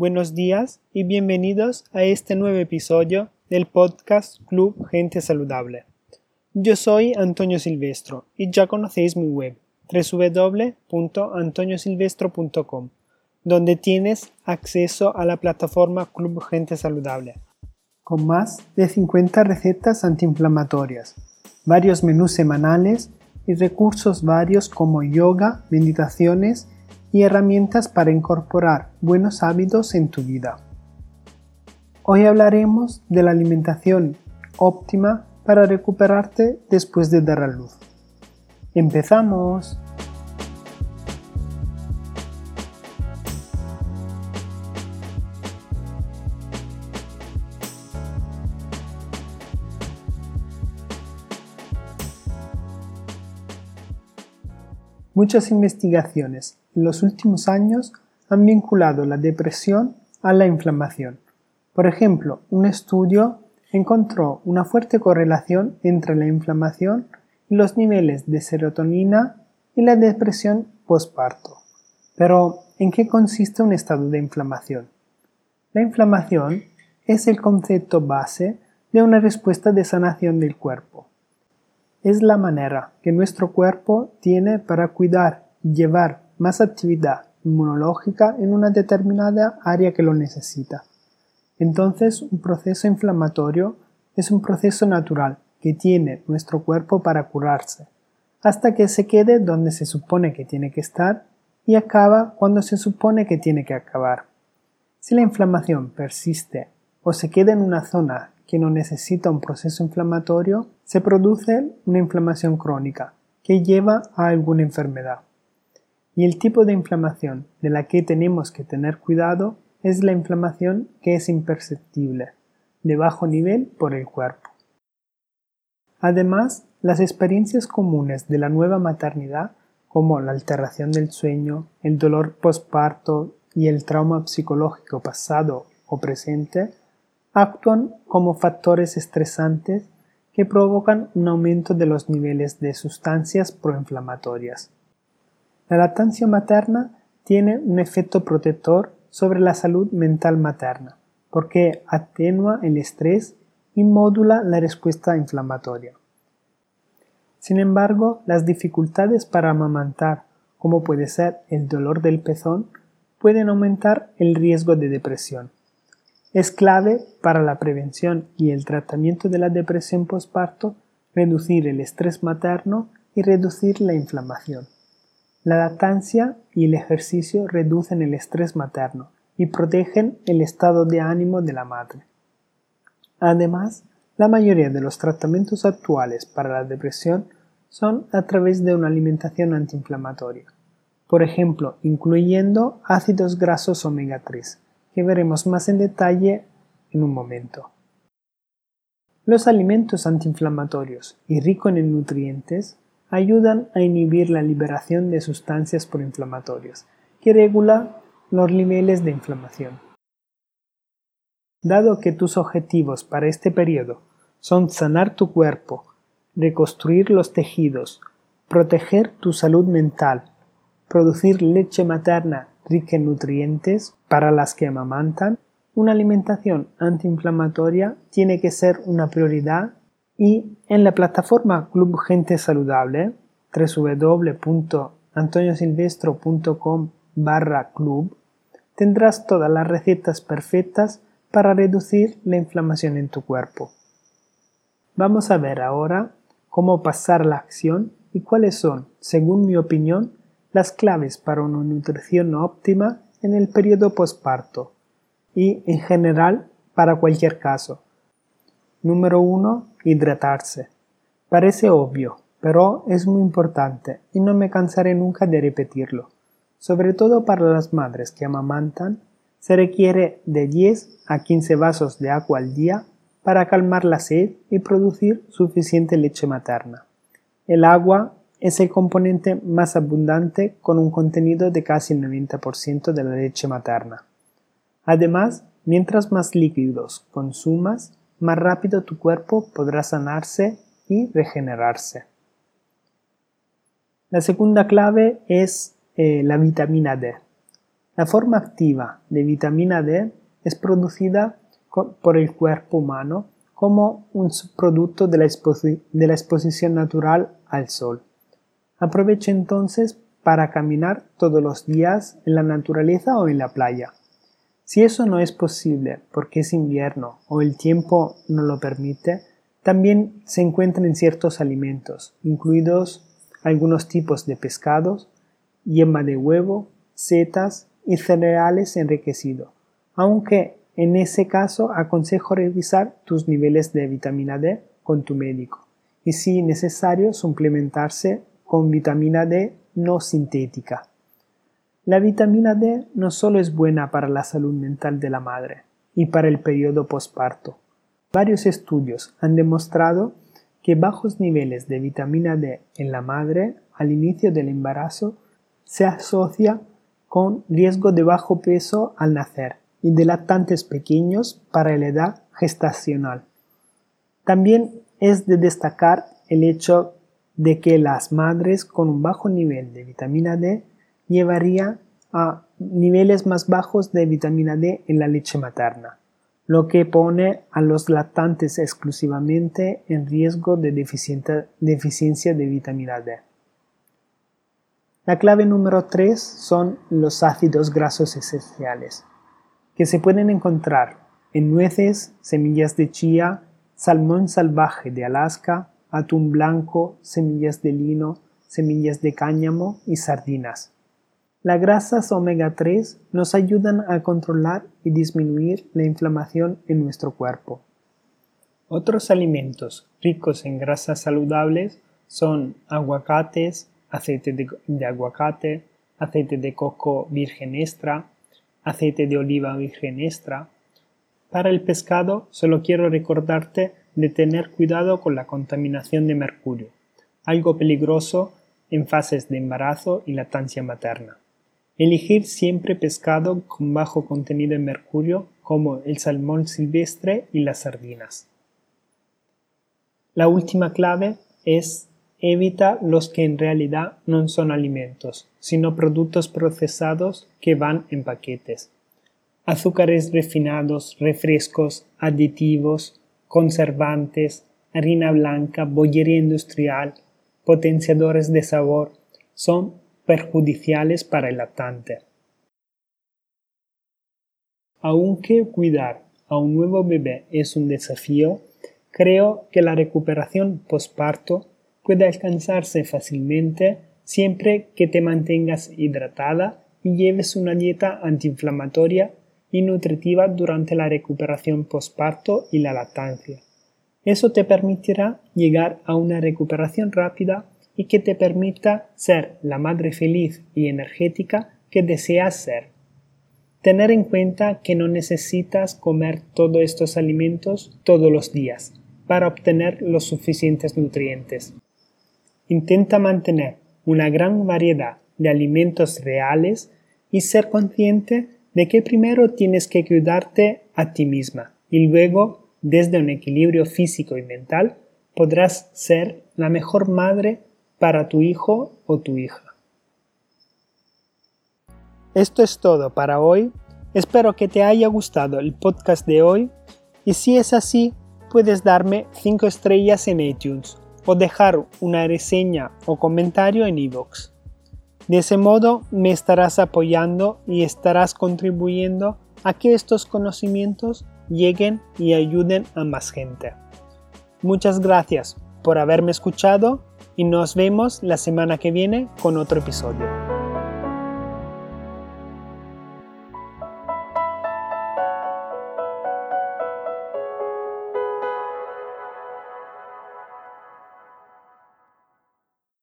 Buenos días y bienvenidos a este nuevo episodio del podcast Club Gente Saludable. Yo soy Antonio Silvestro y ya conocéis mi web www.antoniosilvestro.com, donde tienes acceso a la plataforma Club Gente Saludable, con más de 50 recetas antiinflamatorias, varios menús semanales y recursos varios como yoga, meditaciones y herramientas para incorporar buenos hábitos en tu vida. Hoy hablaremos de la alimentación óptima para recuperarte después de dar a luz. ¡Empezamos! Muchas investigaciones en los últimos años han vinculado la depresión a la inflamación. Por ejemplo, un estudio encontró una fuerte correlación entre la inflamación y los niveles de serotonina y la depresión postparto. Pero, ¿en qué consiste un estado de inflamación? La inflamación es el concepto base de una respuesta de sanación del cuerpo. Es la manera que nuestro cuerpo tiene para cuidar y llevar más actividad inmunológica en una determinada área que lo necesita. Entonces, un proceso inflamatorio es un proceso natural que tiene nuestro cuerpo para curarse, hasta que se quede donde se supone que tiene que estar y acaba cuando se supone que tiene que acabar. Si la inflamación persiste o se queda en una zona que no necesita un proceso inflamatorio, se produce una inflamación crónica que lleva a alguna enfermedad. Y el tipo de inflamación de la que tenemos que tener cuidado es la inflamación que es imperceptible, de bajo nivel por el cuerpo. Además, las experiencias comunes de la nueva maternidad, como la alteración del sueño, el dolor postparto y el trauma psicológico pasado o presente, actúan como factores estresantes que provocan un aumento de los niveles de sustancias proinflamatorias. La lactancia materna tiene un efecto protector sobre la salud mental materna, porque atenúa el estrés y módula la respuesta inflamatoria. Sin embargo, las dificultades para amamantar, como puede ser el dolor del pezón, pueden aumentar el riesgo de depresión. Es clave para la prevención y el tratamiento de la depresión postparto reducir el estrés materno y reducir la inflamación. La lactancia y el ejercicio reducen el estrés materno y protegen el estado de ánimo de la madre. Además, la mayoría de los tratamientos actuales para la depresión son a través de una alimentación antiinflamatoria, por ejemplo, incluyendo ácidos grasos omega 3, que veremos más en detalle en un momento. Los alimentos antiinflamatorios y ricos en nutrientes ayudan a inhibir la liberación de sustancias proinflamatorias, que regula los niveles de inflamación. Dado que tus objetivos para este periodo son sanar tu cuerpo, reconstruir los tejidos, proteger tu salud mental, producir leche materna rica en nutrientes para las que amamantan, una alimentación antiinflamatoria tiene que ser una prioridad y en la plataforma Club Gente Saludable, www.antoniosilvestro.com barra club, tendrás todas las recetas perfectas para reducir la inflamación en tu cuerpo. Vamos a ver ahora cómo pasar la acción y cuáles son, según mi opinión, las claves para una nutrición óptima en el periodo postparto y en general para cualquier caso. Número 1 hidratarse. Parece obvio, pero es muy importante y no me cansaré nunca de repetirlo. Sobre todo para las madres que amamantan, se requiere de 10 a 15 vasos de agua al día para calmar la sed y producir suficiente leche materna. El agua es el componente más abundante con un contenido de casi el 90% de la leche materna. Además, mientras más líquidos consumas, más rápido tu cuerpo podrá sanarse y regenerarse. La segunda clave es eh, la vitamina D. La forma activa de vitamina D es producida por el cuerpo humano como un subproducto de la, de la exposición natural al sol. Aprovecha entonces para caminar todos los días en la naturaleza o en la playa. Si eso no es posible porque es invierno o el tiempo no lo permite, también se encuentran en ciertos alimentos, incluidos algunos tipos de pescados, yema de huevo, setas y cereales enriquecidos, aunque en ese caso aconsejo revisar tus niveles de vitamina D con tu médico y si necesario suplementarse con vitamina D no sintética. La vitamina D no solo es buena para la salud mental de la madre y para el periodo posparto. Varios estudios han demostrado que bajos niveles de vitamina D en la madre al inicio del embarazo se asocia con riesgo de bajo peso al nacer y de lactantes pequeños para la edad gestacional. También es de destacar el hecho de que las madres con un bajo nivel de vitamina D llevaría a niveles más bajos de vitamina D en la leche materna, lo que pone a los lactantes exclusivamente en riesgo de deficiencia de vitamina D. La clave número 3 son los ácidos grasos esenciales, que se pueden encontrar en nueces, semillas de chía, salmón salvaje de Alaska, atún blanco, semillas de lino, semillas de cáñamo y sardinas. Las grasas omega 3 nos ayudan a controlar y disminuir la inflamación en nuestro cuerpo. Otros alimentos ricos en grasas saludables son aguacates, aceite de, aguacate, aceite de coco virgen extra, aceite de oliva virgen extra. Para el pescado solo quiero recordarte de tener cuidado con la contaminación de mercurio, algo peligroso en fases de embarazo y lactancia materna. Elegir siempre pescado con bajo contenido de mercurio como el salmón silvestre y las sardinas. La última clave es evita los que en realidad no son alimentos, sino productos procesados que van en paquetes. Azúcares refinados, refrescos, aditivos, conservantes, harina blanca, bollería industrial, potenciadores de sabor, son perjudiciales para el lactante. Aunque cuidar a un nuevo bebé es un desafío, creo que la recuperación postparto puede alcanzarse fácilmente siempre que te mantengas hidratada y lleves una dieta antiinflamatoria y nutritiva durante la recuperación postparto y la lactancia. Eso te permitirá llegar a una recuperación rápida y que te permita ser la madre feliz y energética que deseas ser. Tener en cuenta que no necesitas comer todos estos alimentos todos los días para obtener los suficientes nutrientes. Intenta mantener una gran variedad de alimentos reales y ser consciente de que primero tienes que cuidarte a ti misma y luego, desde un equilibrio físico y mental, podrás ser la mejor madre para tu hijo o tu hija. Esto es todo para hoy. Espero que te haya gustado el podcast de hoy y si es así, puedes darme 5 estrellas en iTunes o dejar una reseña o comentario en iVoox. De ese modo me estarás apoyando y estarás contribuyendo a que estos conocimientos lleguen y ayuden a más gente. Muchas gracias por haberme escuchado y nos vemos la semana que viene con otro episodio.